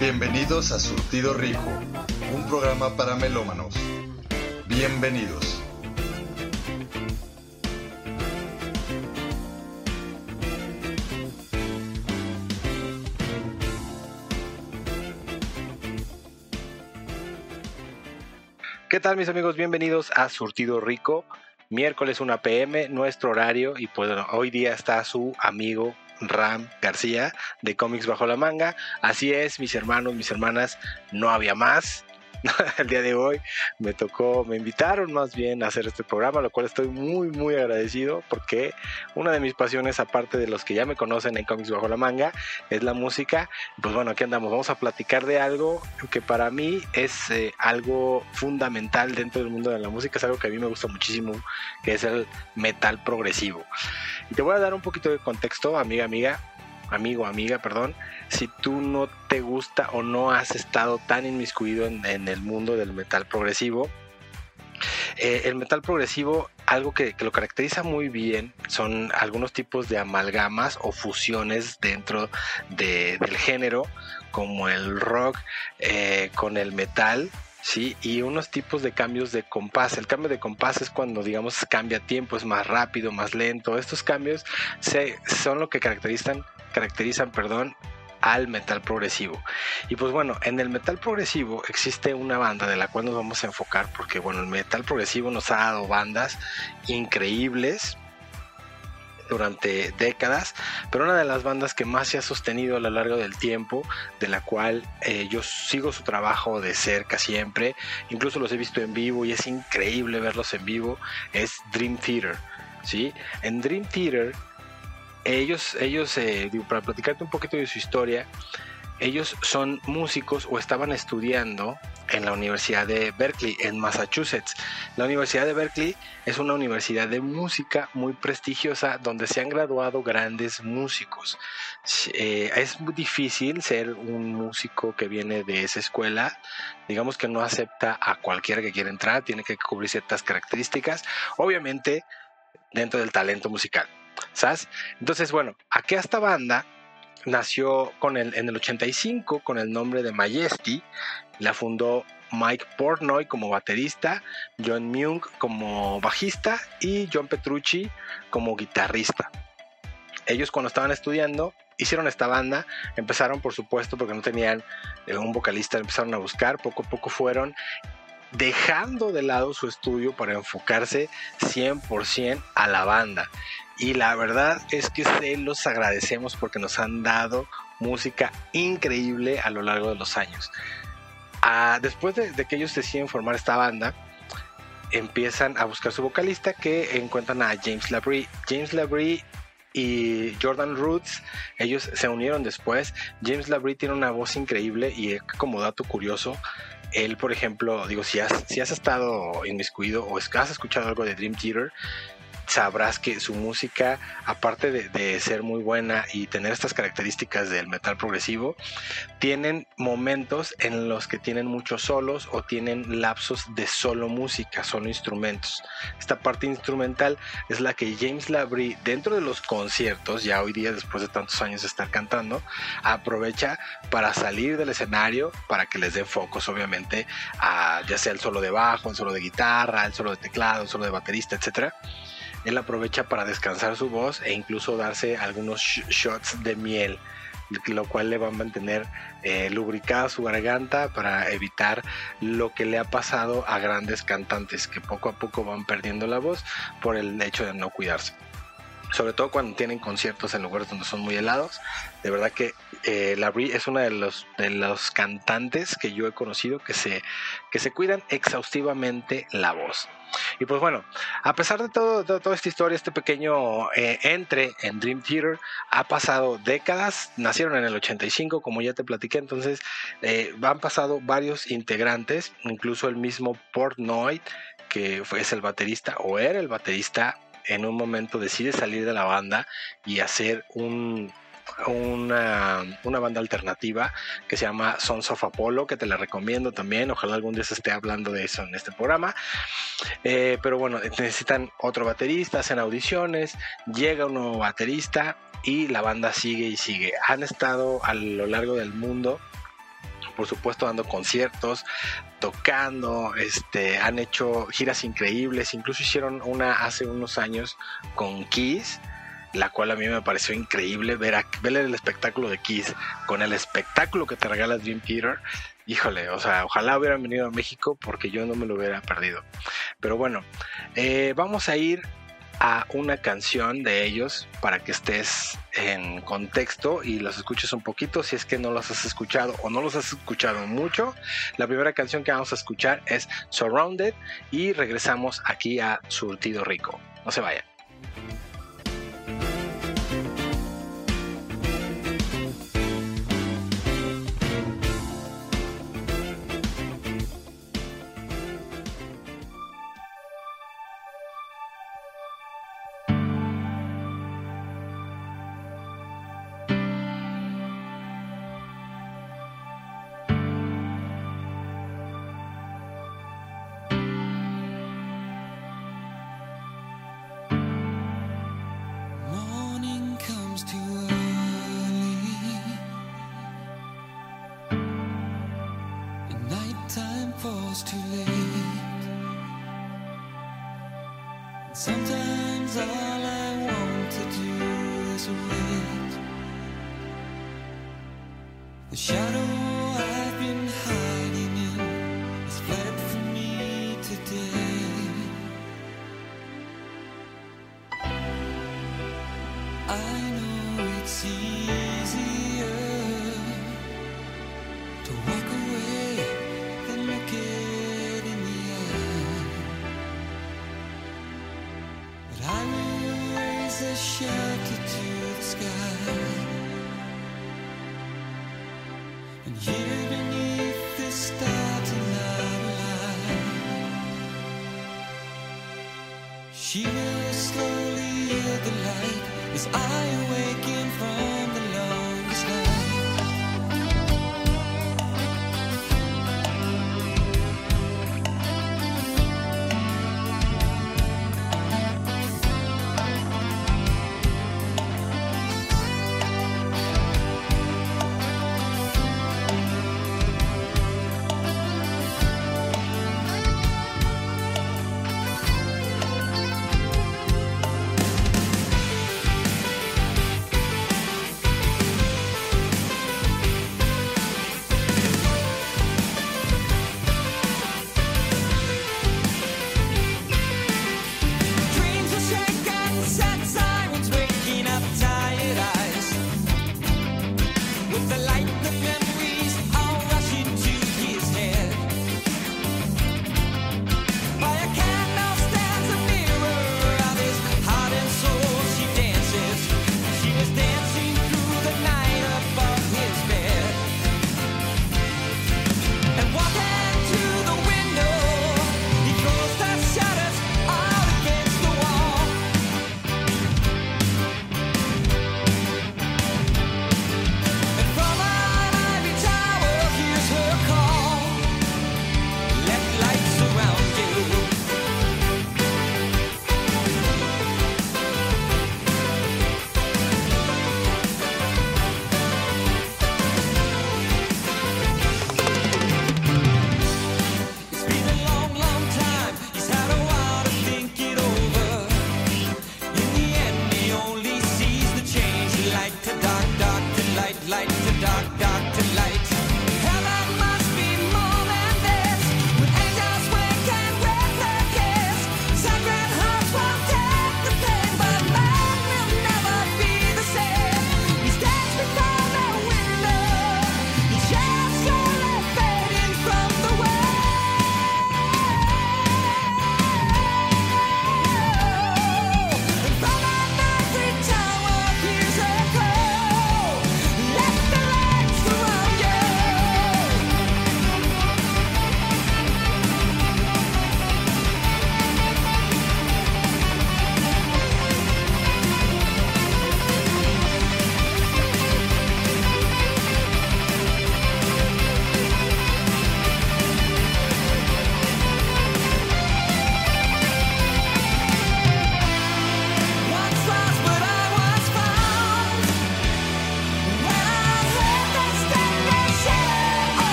Bienvenidos a Surtido Rico, un programa para melómanos. Bienvenidos. ¿Qué tal mis amigos? Bienvenidos a Surtido Rico. Miércoles 1 pm, nuestro horario y pues hoy día está su amigo Ram García de Cómics Bajo la Manga. Así es, mis hermanos, mis hermanas, no había más. el día de hoy me tocó, me invitaron más bien a hacer este programa, lo cual estoy muy, muy agradecido porque una de mis pasiones, aparte de los que ya me conocen en Comics Bajo la Manga, es la música. Pues bueno, aquí andamos, vamos a platicar de algo que para mí es eh, algo fundamental dentro del mundo de la música, es algo que a mí me gusta muchísimo, que es el metal progresivo. Y te voy a dar un poquito de contexto, amiga, amiga amigo, amiga, perdón, si tú no te gusta o no has estado tan inmiscuido en, el mundo del metal progresivo. Eh, el metal progresivo, algo que, lo caracteriza muy bien son algunos tipos de amalgamas o fusiones dentro del género, como el rock eh, con el metal, ¿sí? Y unos tipos de cambios de compás. El cambio de compás es cuando, digamos, cambia tiempo, es más rápido, más lento. Estos cambios son lo que caracterizan caracterizan, perdón, al metal progresivo. Y pues bueno, en el metal progresivo existe una banda de la cual nos vamos a enfocar porque bueno, el metal progresivo nos ha dado bandas increíbles durante décadas, pero una de las bandas que más se ha sostenido a lo largo del tiempo, de la cual eh, yo sigo su trabajo de cerca siempre, incluso los he visto en vivo y es increíble verlos en vivo, es Dream Theater. ¿sí? En Dream Theater ellos, ellos eh, para platicarte un poquito de su historia, ellos son músicos o estaban estudiando en la Universidad de Berkeley, en Massachusetts. La Universidad de Berkeley es una universidad de música muy prestigiosa donde se han graduado grandes músicos. Eh, es muy difícil ser un músico que viene de esa escuela. Digamos que no acepta a cualquiera que quiera entrar, tiene que cubrir ciertas características, obviamente dentro del talento musical. Entonces, bueno, aquí esta banda nació con el, en el 85 con el nombre de Majesty. La fundó Mike Portnoy como baterista, John Myung como bajista y John Petrucci como guitarrista. Ellos cuando estaban estudiando hicieron esta banda, empezaron por supuesto porque no tenían eh, un vocalista, empezaron a buscar, poco a poco fueron dejando de lado su estudio para enfocarse 100% a la banda. Y la verdad es que se los agradecemos porque nos han dado música increíble a lo largo de los años. Ah, después de, que ellos deciden formar esta banda, empiezan a buscar su vocalista que encuentran a James Labrie. James Labrie y Jordan Roots, ellos se unieron después. James Labrie tiene una voz increíble y como dato curioso, él, por ejemplo, digo, si has, si has estado inmiscuido o has escuchado algo de Dream Theater, sabrás que su música, aparte de, ser muy buena y tener estas características del metal progresivo, tienen momentos en los que tienen muchos solos o tienen lapsos de solo música, solo instrumentos. Esta parte instrumental es la que James Labrie, dentro de los conciertos, ya hoy día después de tantos años de estar cantando, aprovecha para salir del escenario, para que les dé focos, obviamente, ya sea el solo de bajo, el solo de guitarra, el solo de teclado, el solo de baterista, etcétera él aprovecha para descansar su voz e incluso darse algunos shots de miel, lo cual le va a mantener eh, lubricada su garganta para evitar lo que le ha pasado a grandes cantantes que poco a poco van perdiendo la voz por el hecho de no cuidarse sobre todo cuando tienen conciertos en lugares donde son muy helados. De verdad que eh, la Brie es una de los, de los cantantes que yo he conocido que se, que se cuidan exhaustivamente la voz. Y pues bueno, a pesar de, todo, toda esta historia, este pequeño eh, entre en Dream Theater ha pasado décadas, nacieron en el 85, como ya te platiqué, entonces eh, han pasado varios integrantes, incluso el mismo Portnoy, que fue, es el baterista o era el baterista en un momento decide salir de la banda y hacer un una, una, banda alternativa que se llama Sons of Apollo, que te la recomiendo también. Ojalá algún día se esté hablando de eso en este programa. Eh, pero bueno, necesitan otro baterista, hacen audiciones, llega un nuevo baterista y la banda sigue y sigue. Han estado a lo largo del mundo por supuesto dando conciertos, tocando, este, han hecho giras increíbles, incluso hicieron una hace unos años con Kiss, la cual a mí me pareció increíble ver, ver el espectáculo de Kiss con el espectáculo que te regala Dream Theater. Híjole, o sea, ojalá hubieran venido a México porque yo no me lo hubiera perdido. Pero bueno, eh, vamos a ir a una canción de ellos para que estés en contexto y los escuches un poquito si es que no los has escuchado o no los has escuchado mucho. La primera canción que vamos a escuchar es Surrounded y regresamos aquí a Surtido Rico. No se vayan. She will slowly yield the light as I awaken from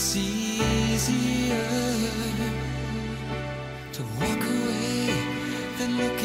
It's easier to walk away than look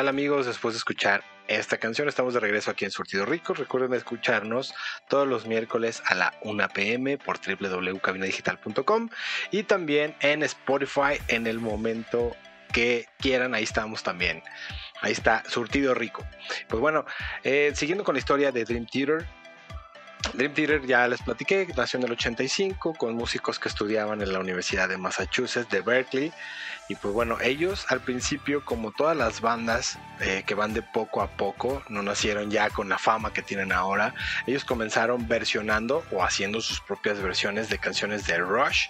tal amigos? Después de escuchar esta canción, estamos de regreso aquí en Surtido Rico. Recuerden escucharnos todos los miércoles a la 1 pm por www.cabinadigital.com y también en Spotify en el momento que quieran, ahí estamos también. Ahí está, Surtido Rico. Pues bueno, eh, siguiendo con la historia de Dream Theater, Dream Theater ya les platiqué, nació en el 85 con músicos que estudiaban en la Universidad de Massachusetts de Berkeley. Y pues bueno, ellos al principio, como todas las bandas eh, que van de poco a poco, no nacieron ya con la fama que tienen ahora, ellos comenzaron versionando o haciendo sus propias versiones de canciones de Rush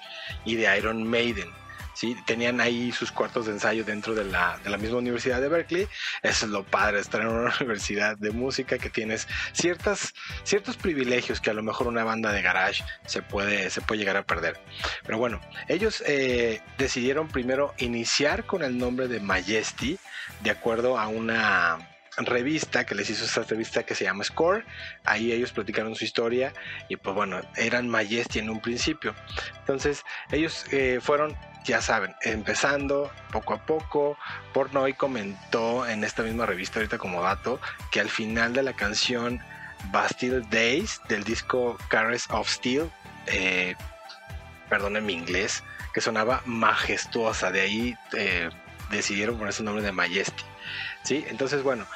y de Iron Maiden. ¿Sí? Tenían ahí sus cuartos de ensayo dentro de la, de la misma universidad de Berkeley. Eso es lo padre estar en una universidad de música que tienes ciertas, ciertos privilegios que a lo mejor una banda de garage se puede, se puede llegar a perder. Pero bueno, ellos eh, decidieron primero iniciar con el nombre de Majesty de acuerdo a una revista que les hizo esta revista que se llama Score. Ahí ellos platicaron su historia y pues bueno, eran Majesty en un principio. Entonces ellos eh, fueron ya saben, empezando poco a poco. Pornoy comentó en esta misma revista ahorita como dato que al final de la canción Bastille Days del disco Caress of Steel, eh, mi inglés, que sonaba majestuosa, de ahí eh, decidieron poner su nombre de Majesty. ¿sí? Entonces, bueno,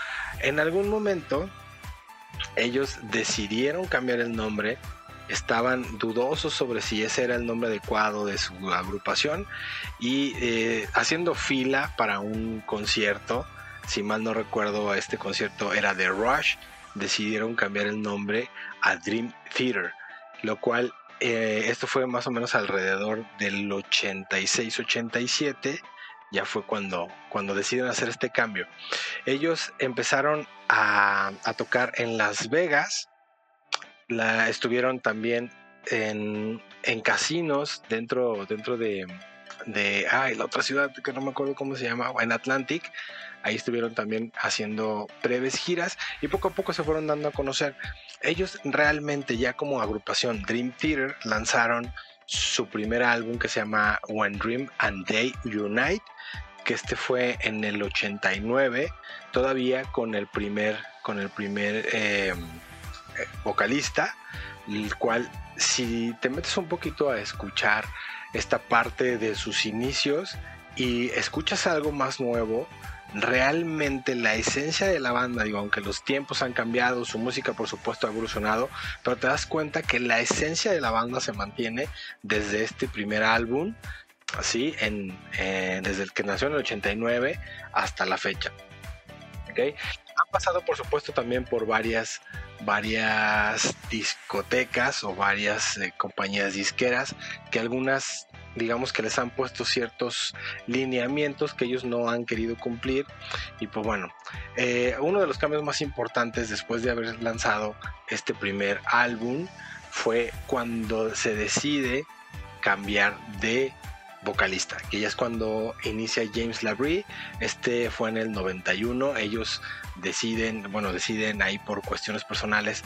en algún momento ellos decidieron cambiar el nombre estaban dudosos sobre si ese era el nombre adecuado de su agrupación y eh, haciendo fila para un concierto, si mal no recuerdo este concierto era de Rush, decidieron cambiar el nombre a Dream Theater, lo cual eh, esto fue más o menos alrededor del 86-87 ya fue cuando, cuando decidieron hacer este cambio. Ellos empezaron a, a tocar en Las Vegas, la estuvieron también en, casinos dentro, dentro de, de ay, la otra ciudad que no me acuerdo cómo se llama, en Atlantic. Ahí estuvieron también haciendo breves giras y poco a poco se fueron dando a conocer. Ellos realmente ya como agrupación Dream Theater lanzaron su primer álbum que se llama When Dream and Day Unite, que este fue en el 89, todavía con el primer, con el primer eh, vocalista, el cual si te metes un poquito a escuchar esta parte de sus inicios y escuchas algo más nuevo, realmente la esencia de la banda, digo, aunque los tiempos han cambiado, su música por supuesto ha evolucionado, pero te das cuenta que la esencia de la banda se mantiene desde este primer álbum, así, eh, desde el que nació en el 89 hasta la fecha. ¿Okay? Han pasado por supuesto también por varias varias discotecas o varias eh, compañías disqueras que algunas digamos que les han puesto ciertos lineamientos que ellos no han querido cumplir y pues bueno eh, uno de los cambios más importantes después de haber lanzado este primer álbum fue cuando se decide cambiar de vocalista, que ya es cuando inicia James Labrie. Este fue en el 91. Ellos deciden, bueno, deciden ahí por cuestiones personales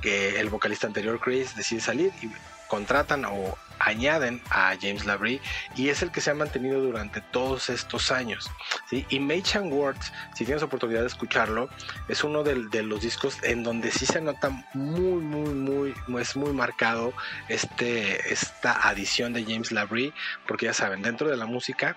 que el vocalista anterior, Chris, decide salir y contratan o añaden a James Labrie y es el que se ha mantenido durante todos estos años. ¿sí? Y Mage and Words, si tienes oportunidad de escucharlo, es uno de, los discos en donde sí se nota muy, muy, muy, es muy marcado este, esta adición de James Labrie, porque ya saben, dentro de la música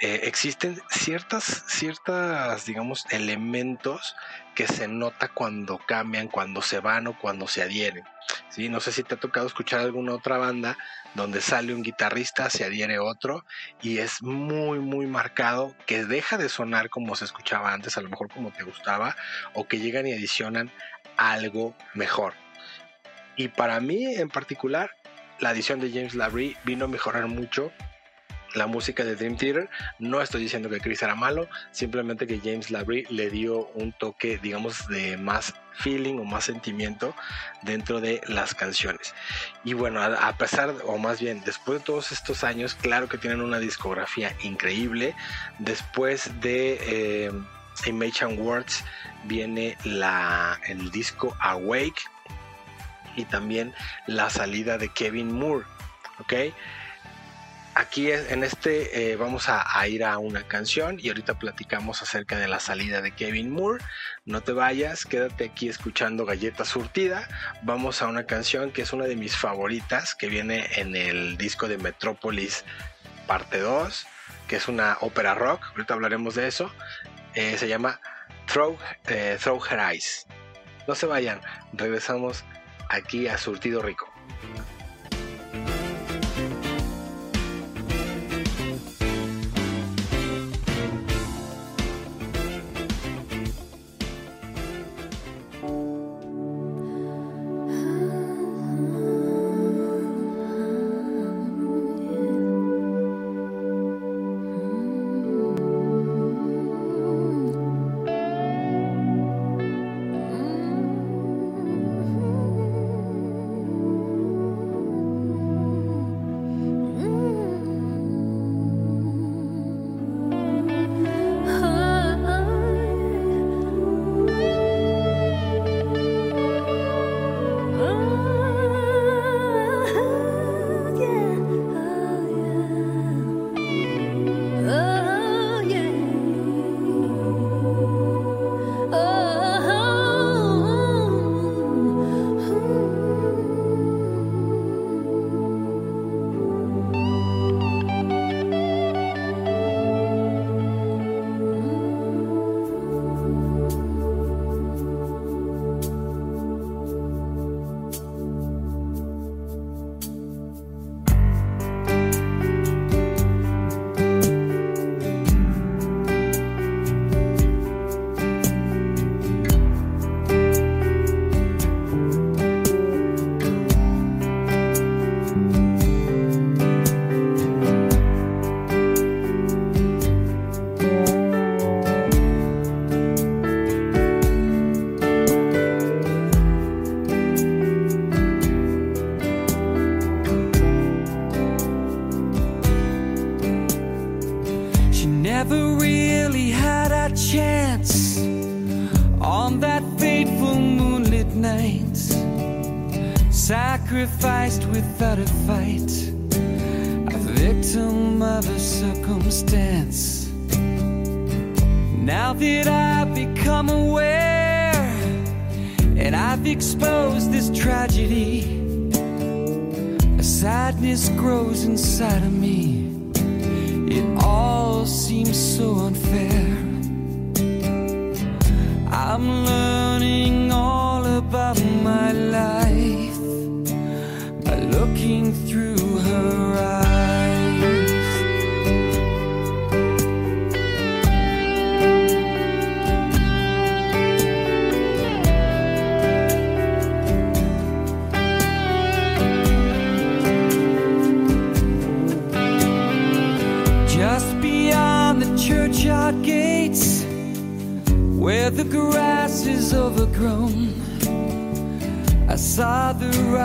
eh, existen ciertas, ciertas, digamos, elementos que se nota cuando cambian, cuando se van o cuando se adhieren. ¿sí? No sé si te ha tocado escuchar alguna otra banda donde sale un guitarrista, se adhiere otro y es muy, muy marcado que deja de sonar como se escuchaba antes, a lo mejor como te gustaba, o que llegan y adicionan algo mejor. Y para mí en particular, la adición de James Labrie vino a mejorar mucho la música de Dream Theater. No estoy diciendo que Chris era malo, simplemente que James Labrie le dio un toque, digamos, de más feeling o más sentimiento dentro de las canciones. Y bueno, a, pesar, o más bien, después de todos estos años, claro que tienen una discografía increíble. Después de eh, Image and Words viene el disco Awake y también la salida de Kevin Moore. ¿Ok? Aquí en este eh, vamos a, ir a una canción y ahorita platicamos acerca de la salida de Kevin Moore. No te vayas, quédate aquí escuchando Galleta Surtida. Vamos a una canción que es una de mis favoritas, que viene en el disco de Metrópolis parte 2, que es una ópera rock. Ahorita hablaremos de eso. Eh, se llama Throw, eh, Throw Her Eyes. No se vayan, regresamos aquí a Surtido Rico.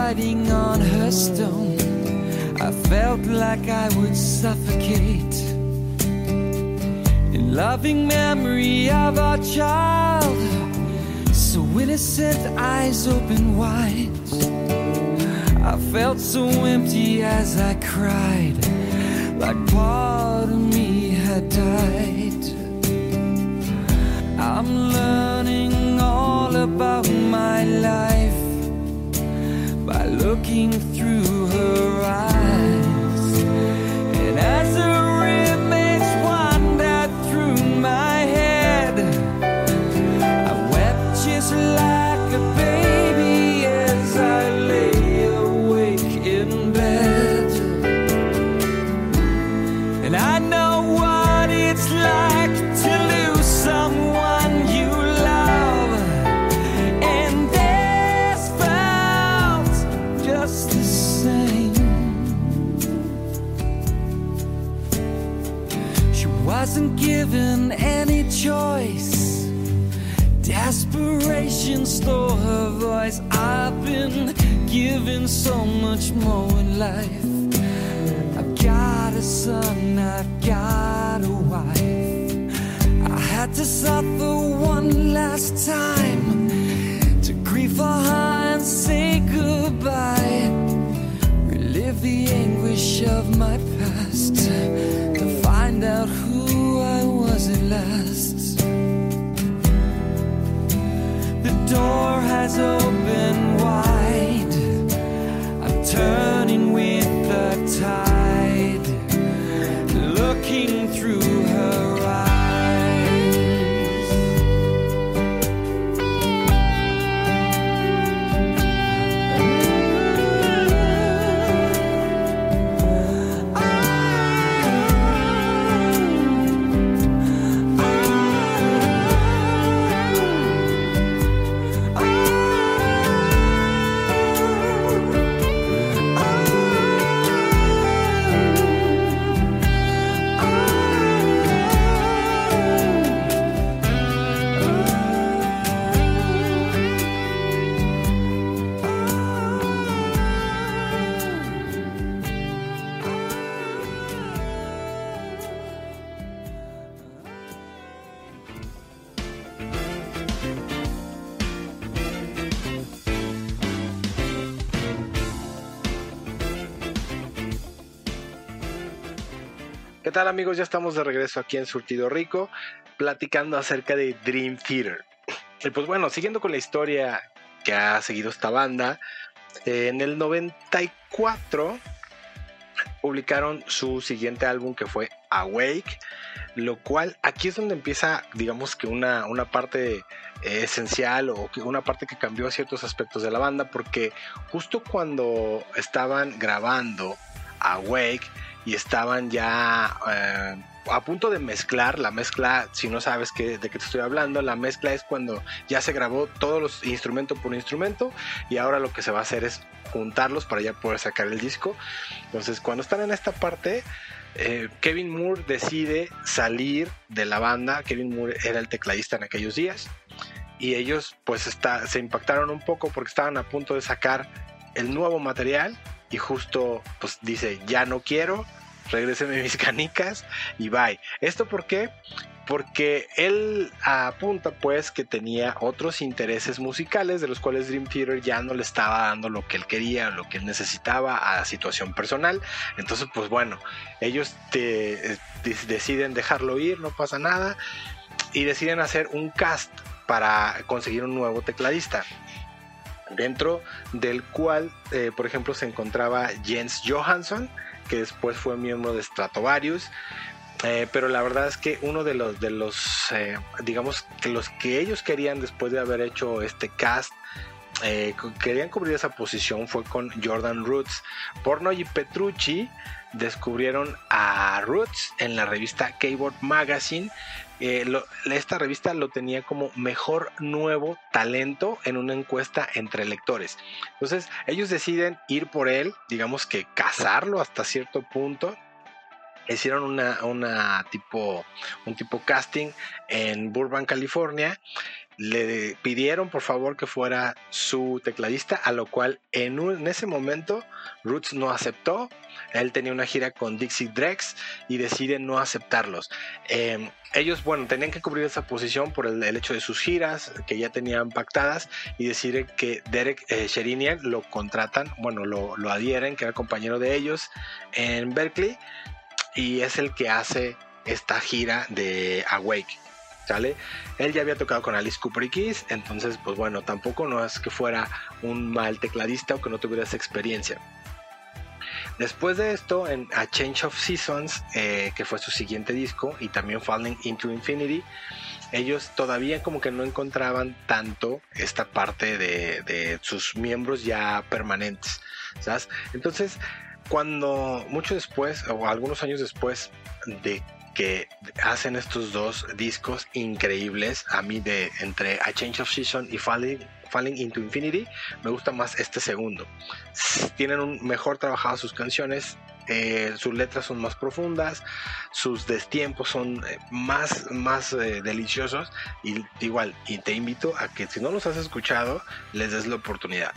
riding on her stone, I felt like I would suffocate. In loving memory of our child, so innocent, eyes open wide. I felt so empty as I cried, like part of me had died. I'm learning all about my life looking son, I've got a wife. I had to suffer one last time to grieve for her and say goodbye. Relive the anguish of my past to find out who I was at last. The door has opened wide. I'm turning tal amigos? Ya estamos de regreso aquí en Surtido Rico, platicando acerca de Dream Theater. Y pues bueno, siguiendo con la historia que ha seguido esta banda, eh, en el 94 publicaron su siguiente álbum que fue Awake, lo cual aquí es donde empieza, digamos que una, una parte eh, esencial o una parte que cambió ciertos aspectos de la banda, porque justo cuando estaban grabando Awake y estaban ya eh, a punto de mezclar, la mezcla, si no sabes qué, de qué te estoy hablando, la mezcla es cuando ya se grabó todos los instrumento por instrumento y ahora lo que se va a hacer es juntarlos para ya poder sacar el disco. Entonces, cuando están en esta parte, eh, Kevin Moore decide salir de la banda. Kevin Moore era el tecladista en aquellos días y ellos pues se impactaron un poco porque estaban a punto de sacar el nuevo material y justo pues dice ya no quiero regréseme mis canicas y bye esto por qué porque él apunta pues que tenía otros intereses musicales de los cuales Dream Theater ya no le estaba dando lo que él quería, lo que él necesitaba a la situación personal. Entonces pues bueno, ellos te, deciden dejarlo ir, no pasa nada, y deciden hacer un cast para conseguir un nuevo tecladista dentro del cual, eh, por ejemplo, se encontraba Jens Johansson, que después fue miembro de Stratovarius. Eh, pero la verdad es que uno de los, de los eh, digamos, que los que ellos querían después de haber hecho este cast, querían cubrir esa posición fue con Jordan Roots. Porno y Petrucci descubrieron a Roots en la revista Keyboard Magazine. Eh, esta revista lo tenía como mejor nuevo talento en una encuesta entre lectores. Entonces ellos deciden ir por él, digamos que cazarlo hasta cierto punto. Hicieron una, una tipo, un tipo casting en Burbank, California le pidieron por favor que fuera su tecladista, a lo cual en, ese momento Roots no aceptó. Él tenía una gira con Dixie Drex y decide no aceptarlos. Eh, ellos, bueno, tenían que cubrir esa posición por el, el, hecho de sus giras que ya tenían pactadas y deciden que Derek eh, Sherinian lo contratan, bueno, lo, lo adhieren, que era compañero de ellos en Berkeley y es el que hace esta gira de Awake. Él ya había tocado con Alice Cooper y Kiss, entonces, pues bueno, tampoco no es que fuera un mal tecladista o que no tuviera esa experiencia. Después de esto, en A Change of Seasons, eh, que fue su siguiente disco, y también Falling into Infinity, ellos todavía como que no encontraban tanto esta parte de, de sus miembros ya permanentes, ¿sabes? Entonces, cuando mucho después, o algunos años después de que hacen estos dos discos increíbles. A mí de entre A Change of Season y Falling, Falling into Infinity me gusta más este segundo. Tienen un mejor trabajado sus canciones, eh, sus letras son más profundas, sus destiempos son eh, más, más eh, deliciosos y igual, y te invito a que si no los has escuchado, les des la oportunidad.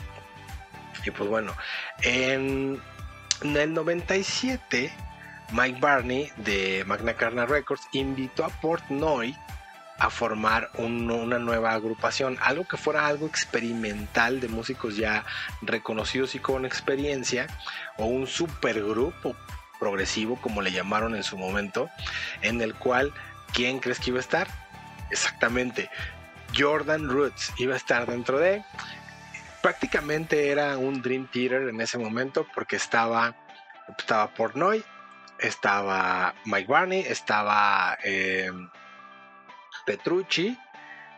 Y pues bueno, en, en el 97, Mike Barney de Magna Carta Records invitó a Portnoy a formar un, una nueva agrupación, algo que fuera algo experimental de músicos ya reconocidos y con experiencia, o un supergrupo progresivo, como le llamaron en su momento, en el cual, ¿quién crees que iba a estar? Exactamente, Jordan Roots iba a estar dentro de... Prácticamente era un Dream Theater en ese momento porque estaba, estaba Portnoy, estaba Mike Barney, estaba... Eh, Petrucci,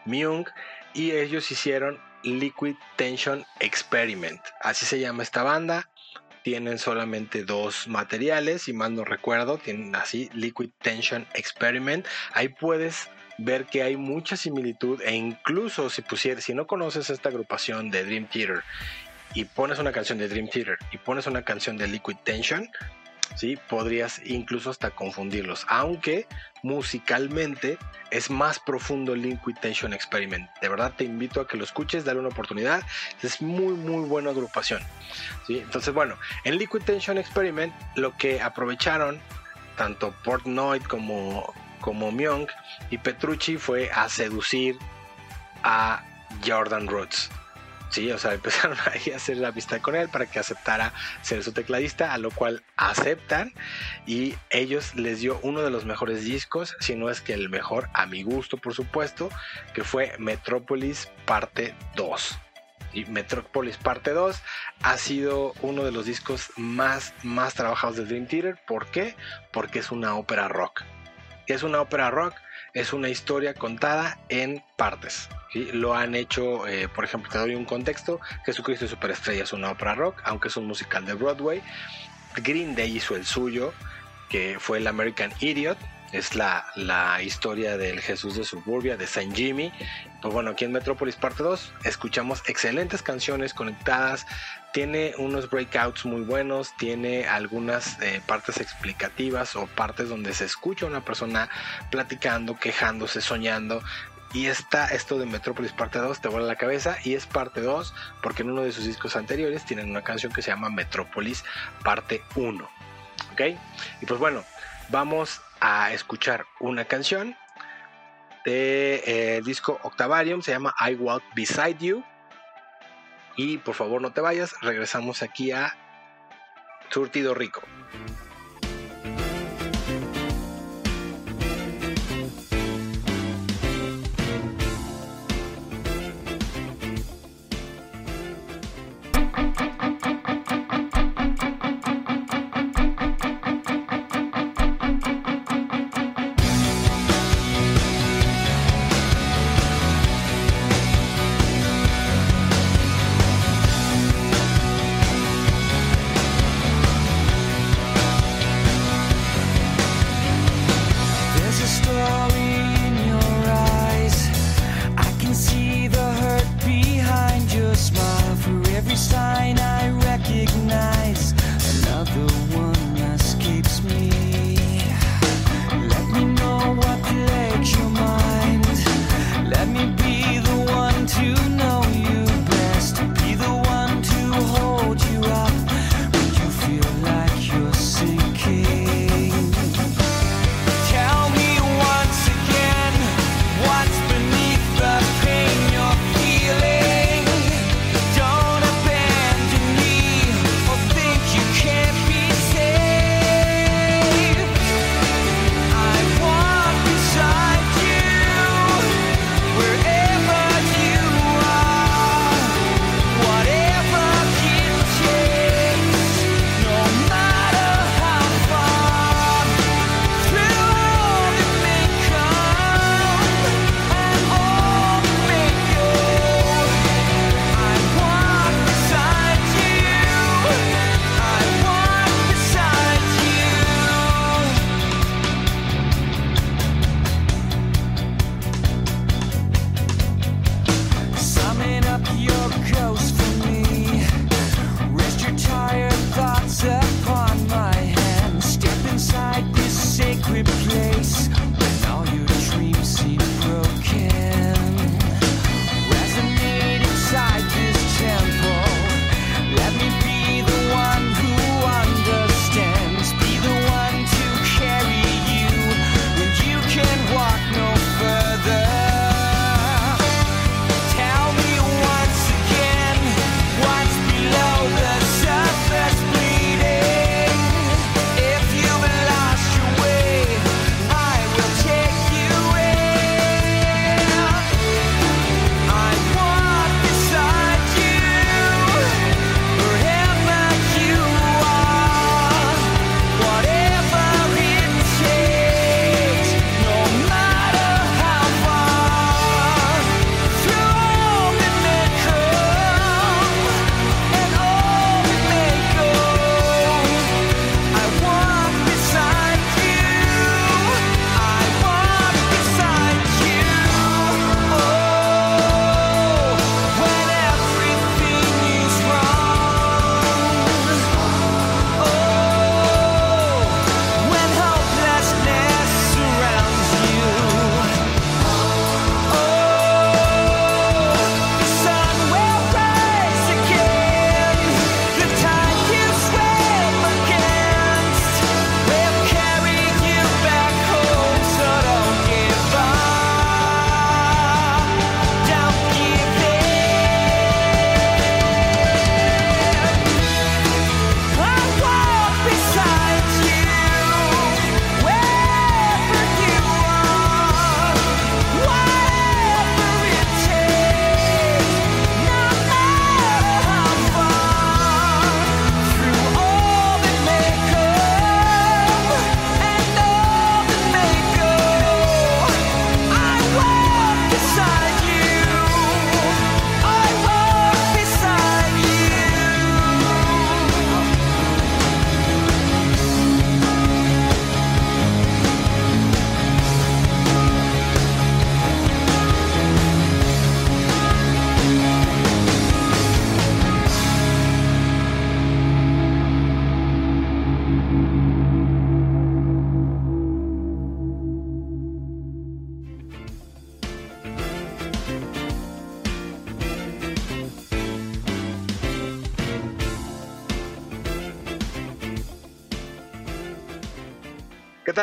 Myung y ellos hicieron Liquid Tension Experiment. Así se llama esta banda. Tienen solamente dos materiales, y más no recuerdo, tienen así Liquid Tension Experiment. Ahí puedes ver que hay mucha similitud e incluso si pusieras, si no conoces esta agrupación de Dream Theater y pones una canción de Dream Theater y pones una canción de Liquid Tension, ¿sí? Podrías incluso hasta confundirlos, aunque musicalmente es más profundo el Liquid Tension Experiment. De verdad te invito a que lo escuches, dale una oportunidad. Es muy, muy buena agrupación. ¿sí? Entonces, bueno, en Liquid Tension Experiment lo que aprovecharon tanto Portnoy como, como Myung y Petrucci fue a seducir a Jordan Rhodes. Sí, o sea, empezaron a hacer la vista con él para que aceptara ser su tecladista, a lo cual aceptan y ellos les dio uno de los mejores discos, si no es que el mejor, a mi gusto por supuesto, que fue Metropolis parte 2. Y Metropolis parte 2 ha sido uno de los discos más, más trabajados de Dream Theater. ¿Por qué? Porque es una ópera rock. Es una ópera rock es una historia contada en partes. Lo han hecho, eh, por ejemplo, te doy un contexto, Jesucristo Superestrella es una ópera rock, aunque es un musical de Broadway. Green Day hizo el suyo, que fue el American Idiot, es la, la, historia del Jesús de Suburbia, de Saint Jimmy. Pues bueno, aquí en Metrópolis parte 2 escuchamos excelentes canciones conectadas, tiene unos breakouts muy buenos, tiene algunas eh, partes explicativas o partes donde se escucha a una persona platicando, quejándose, soñando. Y está esto de Metrópolis parte 2 te vuela la cabeza y es parte 2 porque en uno de sus discos anteriores tienen una canción que se llama Metrópolis parte 1. ¿Ok? Y pues bueno, vamos a escuchar una canción de eh, disco Octavarium, se llama I Walk Beside You. Y por favor no te vayas, regresamos aquí a Surtido Rico.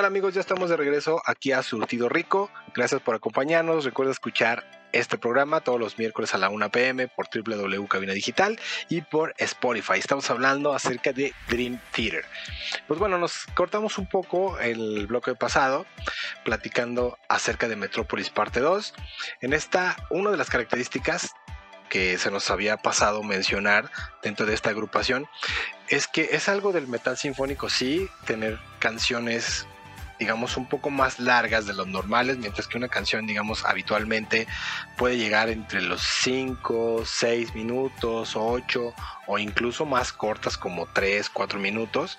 Amigos? Ya estamos de regreso aquí a Surtido Rico. Gracias por acompañarnos. Recuerda escuchar este programa todos los miércoles a la 1 pm por www Digital y por Spotify. Estamos hablando acerca de Dream Theater. Pues bueno, nos cortamos un poco el bloque pasado platicando acerca de Metrópolis parte 2. En esta, una de las características que se nos había pasado mencionar dentro de esta agrupación es que es algo del metal sinfónico, sí, tener canciones digamos, un poco más largas de los normales, mientras que una canción, digamos, habitualmente puede llegar entre los 5, 6 minutos, 8 o incluso más cortas como 3, 4 minutos.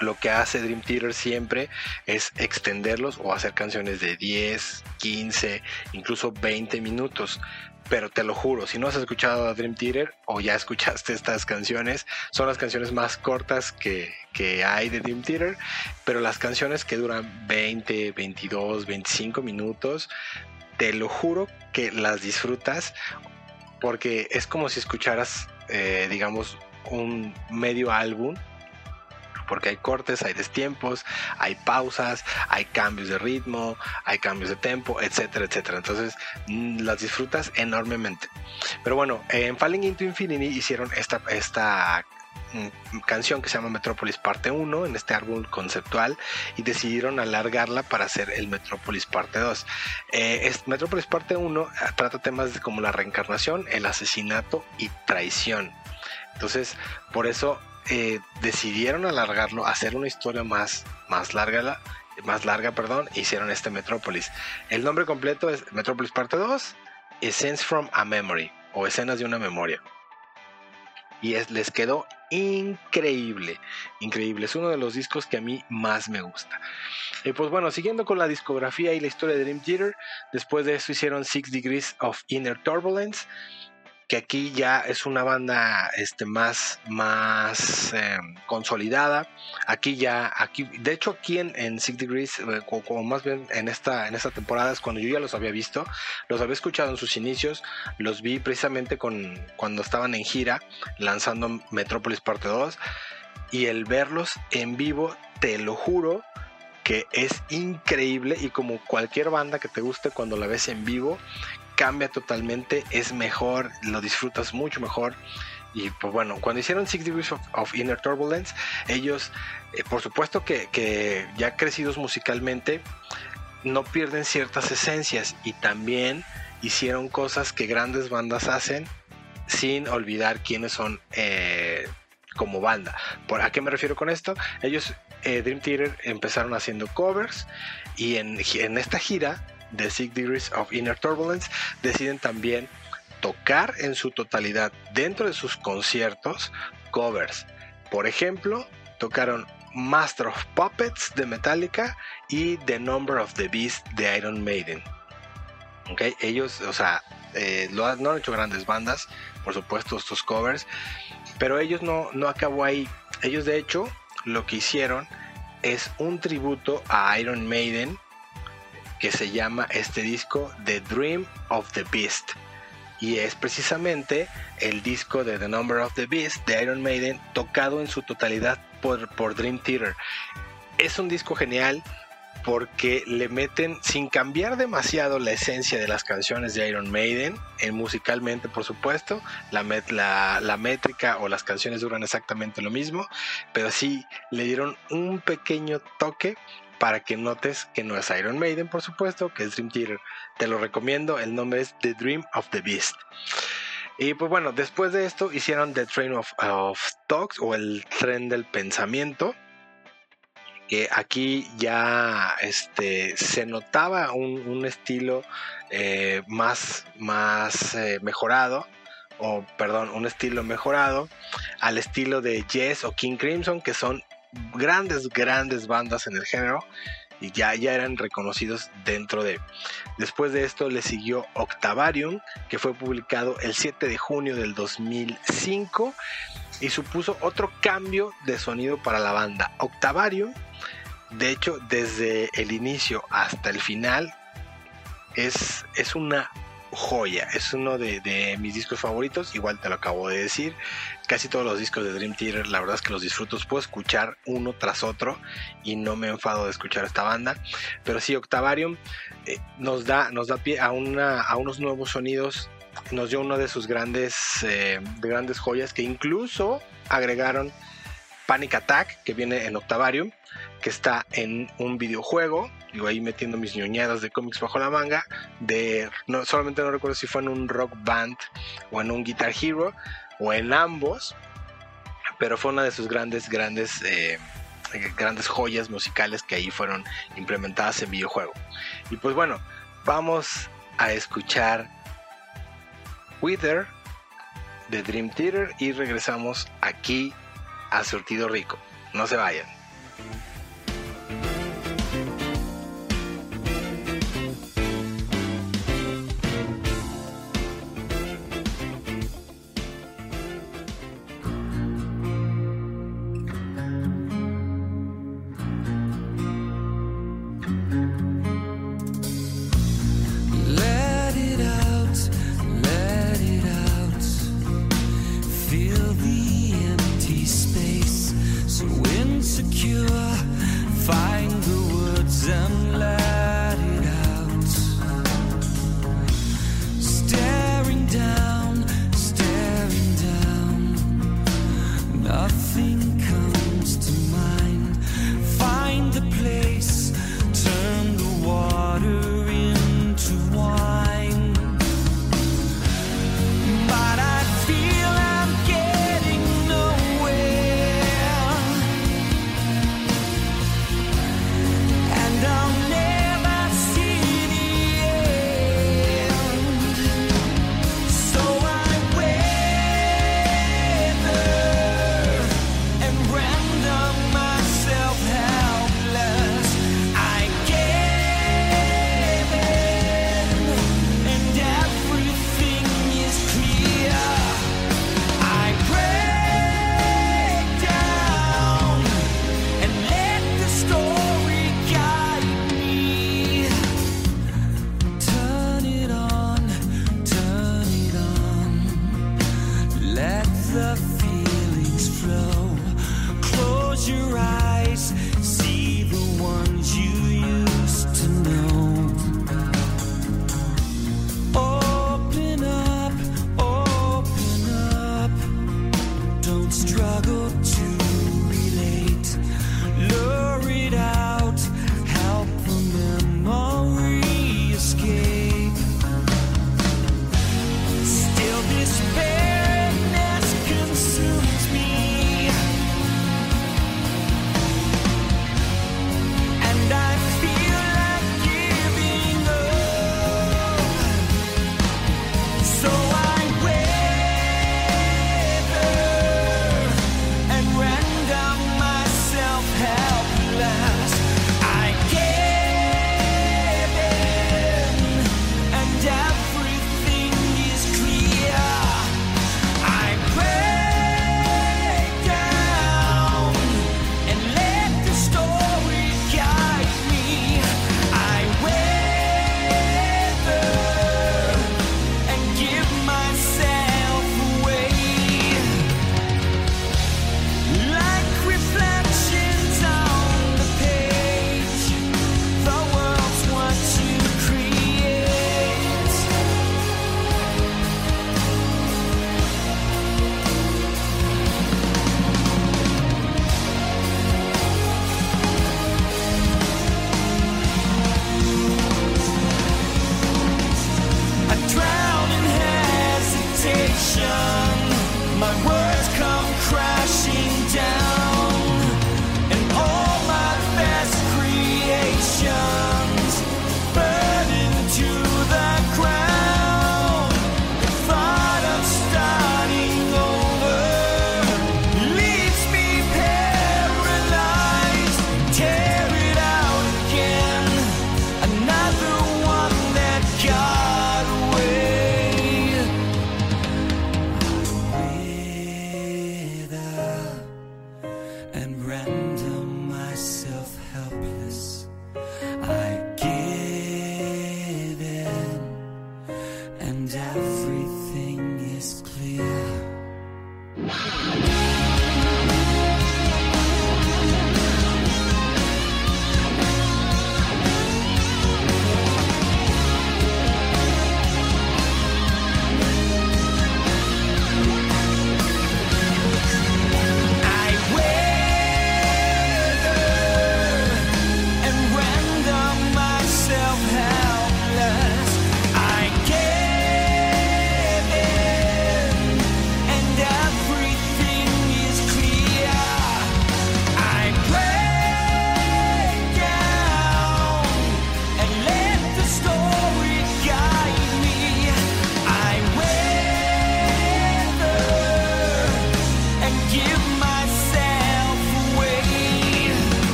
Lo que hace Dream Theater siempre es extenderlos o hacer canciones de 10, 15, incluso 20 minutos pero te lo juro, si no has escuchado a Dream Theater o ya escuchaste estas canciones, son las canciones más cortas que, hay de Dream Theater, pero las canciones que duran 20, 22, 25 minutos, te lo juro que las disfrutas porque es como si escucharas, eh, digamos, un medio álbum porque hay cortes, hay destiempos, hay pausas, hay cambios de ritmo, hay cambios de tempo, etcétera, etcétera. Entonces mm, las disfrutas enormemente. Pero bueno, en Falling into Infinity hicieron esta, esta mm, canción que se llama Metropolis parte 1 en este álbum conceptual y decidieron alargarla para hacer el Metropolis parte 2. Eh, Metropolis parte 1 eh, trata temas como la reencarnación, el asesinato y traición. Entonces, por eso eh, decidieron alargarlo, hacer una historia más, más larga, más larga, perdón, e hicieron este Metrópolis. El nombre completo es Metrópolis Parte 2, Essence from a Memory, o Escenas de una Memoria. Y es, les quedó increíble, increíble. Es uno de los discos que a mí más me gusta. Y pues bueno, siguiendo con la discografía y la historia de Dream Theater, después de eso hicieron Six Degrees of Inner Turbulence que aquí ya es una banda este, más, más em, consolidada. Aquí ya, aquí, de hecho aquí en, en Six Degrees, eh, más bien en esta, en esta temporada es cuando yo ya los había visto, los había escuchado en sus inicios, los vi precisamente con, cuando estaban en gira lanzando Metrópolis Parte 2 y el verlos en vivo, te lo juro, que es increíble. Y como cualquier banda que te guste cuando la ves en vivo, cambia totalmente, es mejor, lo disfrutas mucho mejor. Y pues bueno, cuando hicieron Six Degrees of, Inner Turbulence, ellos, eh, por supuesto que, que ya crecidos musicalmente, no pierden ciertas esencias y también hicieron cosas que grandes bandas hacen sin olvidar quiénes son eh, como banda. ¿Por a qué me refiero con esto? Ellos, eh, Dream Theater, empezaron haciendo covers y en, en esta gira The Six Degrees of Inner Turbulence, deciden también tocar en su totalidad dentro de sus conciertos covers. Por ejemplo, tocaron Master of Puppets de Metallica y The Number of the Beast de Iron Maiden. Okay, ellos, o sea, eh, no han hecho grandes bandas, por supuesto, estos covers, pero ellos no, no acabó ahí. Ellos, de hecho, lo que hicieron es un tributo a Iron Maiden que se llama este disco The Dream of the Beast. Y es precisamente el disco de The Number of the Beast de Iron Maiden tocado en su totalidad por, por Dream Theater. Es un disco genial porque le meten, sin cambiar demasiado la esencia de las canciones de Iron Maiden, en musicalmente por supuesto, la, la, la, métrica o las canciones duran exactamente lo mismo, pero sí le dieron un pequeño toque para que notes que no es Iron Maiden, por supuesto, que es Dream Theater. Te lo recomiendo, el nombre es The Dream of the Beast. Y pues bueno, después de esto hicieron The Train of, of Talks o el tren del pensamiento. Que aquí ya este, se notaba un, estilo eh, más, más eh, mejorado o perdón, un estilo mejorado al estilo de Yes o King Crimson, que son grandes, grandes bandas en el género y ya, ya eran reconocidos dentro de. Después de esto le siguió Octavarium, que fue publicado el 7 de junio del 2005 y supuso otro cambio de sonido para la banda. Octavarium, de hecho, desde el inicio hasta el final, es, es una joya, es uno de, de, mis discos favoritos, igual te lo acabo de decir. Casi todos los discos de Dream Theater, la verdad es que los disfruto, puedo escuchar uno tras otro y no me enfado de escuchar esta banda. Pero sí, Octavarium eh, nos, da, nos da pie a, unos nuevos sonidos, nos dio una de sus grandes, eh, de grandes joyas que incluso agregaron Panic Attack, que viene en Octavarium, que está en un videojuego, digo ahí metiendo mis ñoñadas de cómics bajo la manga, de no, solamente no recuerdo si fue en un rock band o en un Guitar Hero o en ambos, pero fue una de sus grandes, grandes, eh, grandes joyas musicales que ahí fueron implementadas en videojuego. Y pues bueno, vamos a escuchar Wither de Dream Theater y regresamos aquí a Surtido Rico. No se vayan.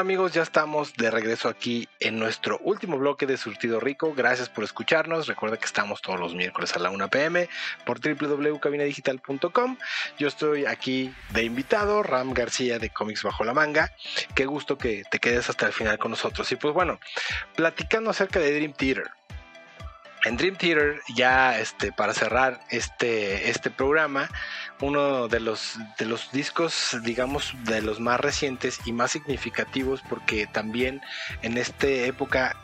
Amigos? Ya estamos de regreso aquí en nuestro último bloque de Surtido Rico. Gracias por escucharnos. Recuerda que estamos todos los miércoles a la 1 pm por www.cabinadigital.com. Yo estoy aquí de invitado, Ram García de Comics Bajo la Manga. Qué gusto que te quedes hasta el final con nosotros. Y pues bueno, platicando acerca de Dream Theater en Dream Theater, ya este, para cerrar este, este programa, uno de los, de los discos, digamos, de los más recientes y más significativos, porque también en esta época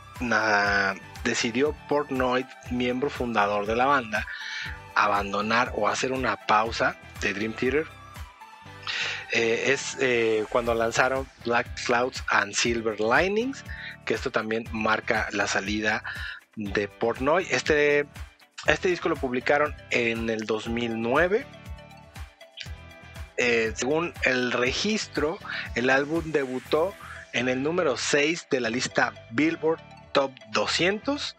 decidió Portnoy, miembro fundador de la banda, abandonar o hacer una pausa de Dream Theater. Eh, es eh, cuando lanzaron Black Clouds and Silver Linings, que esto también marca la salida de Portnoy. Este, este disco lo publicaron en el 2009. Eh, según el registro, el álbum debutó en el número 6 de la lista Billboard Top 200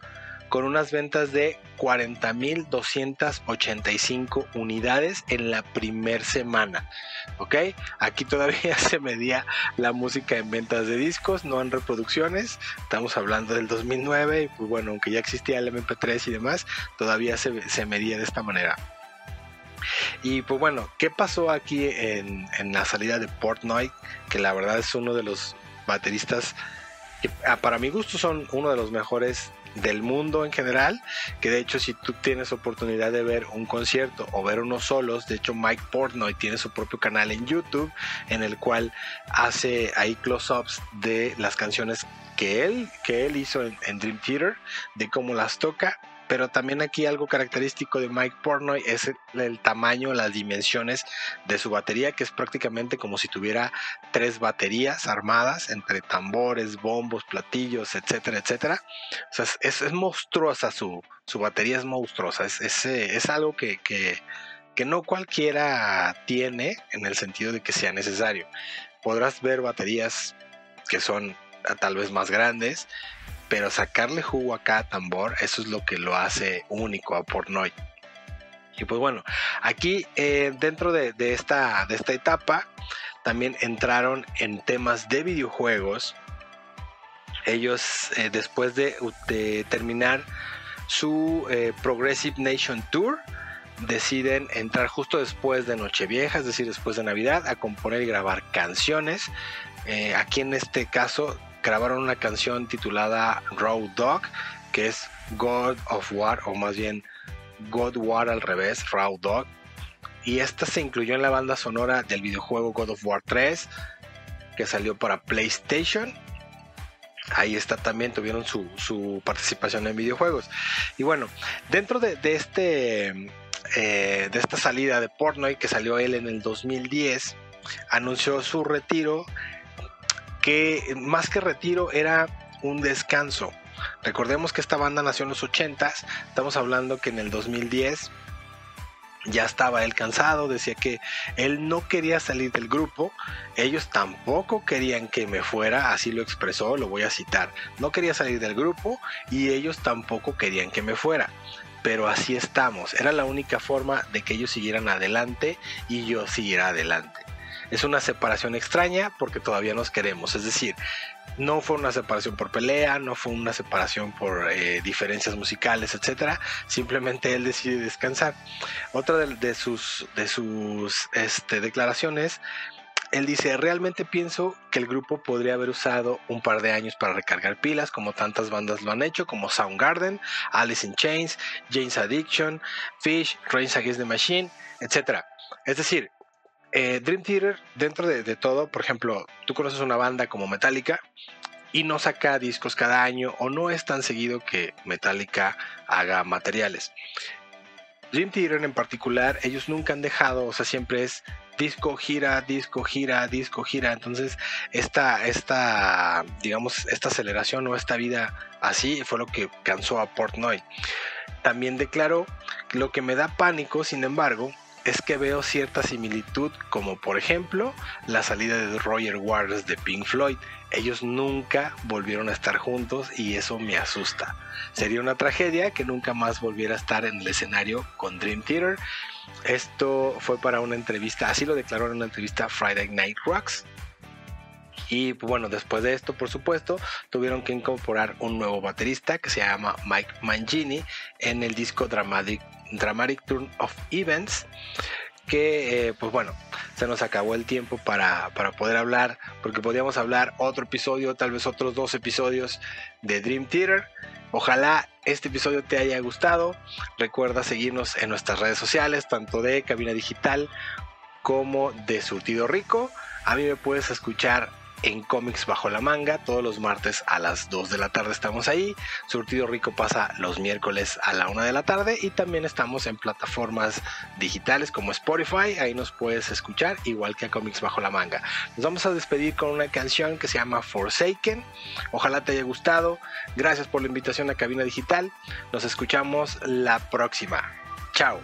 con unas ventas de 40.285 unidades en la primera semana. ¿Ok? Aquí todavía se medía la música en ventas de discos, no en reproducciones. Estamos hablando del 2009 y pues bueno, aunque ya existía el MP3 y demás, todavía se, se medía de esta manera. Y pues bueno, ¿qué pasó aquí en, en la salida de Portnoy? Que la verdad es uno de los bateristas que ah, para mi gusto son uno de los mejores del mundo en general, que de hecho si tú tienes oportunidad de ver un concierto o ver unos solos, de hecho Mike Portnoy tiene su propio canal en YouTube en el cual hace ahí close-ups de las canciones que él, que él hizo en, en Dream Theater, de cómo las toca pero también aquí algo característico de Mike Portnoy es el, tamaño, las dimensiones de su batería, que es prácticamente como si tuviera tres baterías armadas entre tambores, bombos, platillos, etcétera, etcétera. O sea, es, monstruosa su, su, batería, es monstruosa, es, es, algo que, que, que no cualquiera tiene en el sentido de que sea necesario. Podrás ver baterías que son tal vez más grandes, pero sacarle jugo a cada tambor, eso es lo que lo hace único a Portnoy. Y pues bueno, aquí eh, dentro de, esta, de esta etapa también entraron en temas de videojuegos. Ellos eh, después de, terminar su eh, Progressive Nation Tour, deciden entrar justo después de Nochevieja, es decir, después de Navidad, a componer y grabar canciones. aquí en este caso grabaron una canción titulada Raw Dog, que es God of War, o más bien God War al revés, Raw Dog. Y esta se incluyó en la banda sonora del videojuego God of War 3, que salió para PlayStation. Ahí está también, tuvieron su, participación en videojuegos. Y bueno, dentro de, este, eh, de esta salida de Portnoy, que salió él en el 2010, anunció su retiro que más que retiro era un descanso. Recordemos que esta banda nació en los 80 estamos hablando que en el 2010 ya estaba él cansado, decía que él no quería salir del grupo, ellos tampoco querían que me fuera, así lo expresó, lo voy a citar, no quería salir del grupo y ellos tampoco querían que me fuera. Pero así estamos, era la única forma de que ellos siguieran adelante y yo siguiera adelante es una separación extraña porque todavía nos queremos. Es decir, no fue una separación por pelea, no fue una separación por eh, diferencias musicales, etcétera. Simplemente él decide descansar. Otra de, sus, de sus este, declaraciones él dice, realmente pienso que el grupo podría haber usado un par de años para recargar pilas, como tantas bandas lo han hecho, como Soundgarden, Alice in Chains, James Addiction, Fish, Rains Against the Machine, etc. Es decir, eh, Dream Theater, dentro de, todo, por ejemplo, tú conoces una banda como Metallica y no saca discos cada año o no es tan seguido que Metallica haga materiales. Dream Theater en particular, ellos nunca han dejado, o sea, siempre es disco, gira, disco, gira, disco, gira. Entonces, esta, esta, digamos, esta aceleración o esta vida así fue lo que cansó a Portnoy. También declaró, lo que me da pánico, sin embargo, es que veo cierta similitud, como por ejemplo la salida de Roger Waters de Pink Floyd. Ellos nunca volvieron a estar juntos y eso me asusta. Sería una tragedia que nunca más volviera a estar en el escenario con Dream Theater. Esto fue para una entrevista, así lo declaró en una entrevista Friday Night Rocks. Y bueno, después de esto, por supuesto, tuvieron que incorporar un nuevo baterista que se llama Mike Mangini en el disco Dramatic, Dramatic Turn of Events que eh, pues bueno, se nos acabó el tiempo para, para, poder hablar, porque podíamos hablar otro episodio, tal vez otros dos episodios de Dream Theater. Ojalá este episodio te haya gustado. Recuerda seguirnos en nuestras redes sociales, tanto de Cabina Digital como de Surtido Rico. A mí me puedes escuchar en Cómics Bajo la Manga. Todos los martes a las 2 de la tarde estamos ahí. Surtido Rico pasa los miércoles a la 1 de la tarde. Y también estamos en plataformas digitales como Spotify. Ahí nos puedes escuchar, igual que a Cómics Bajo la Manga. Nos vamos a despedir con una canción que se llama Forsaken. Ojalá te haya gustado. Gracias por la invitación a Cabina Digital. Nos escuchamos la próxima. Chao.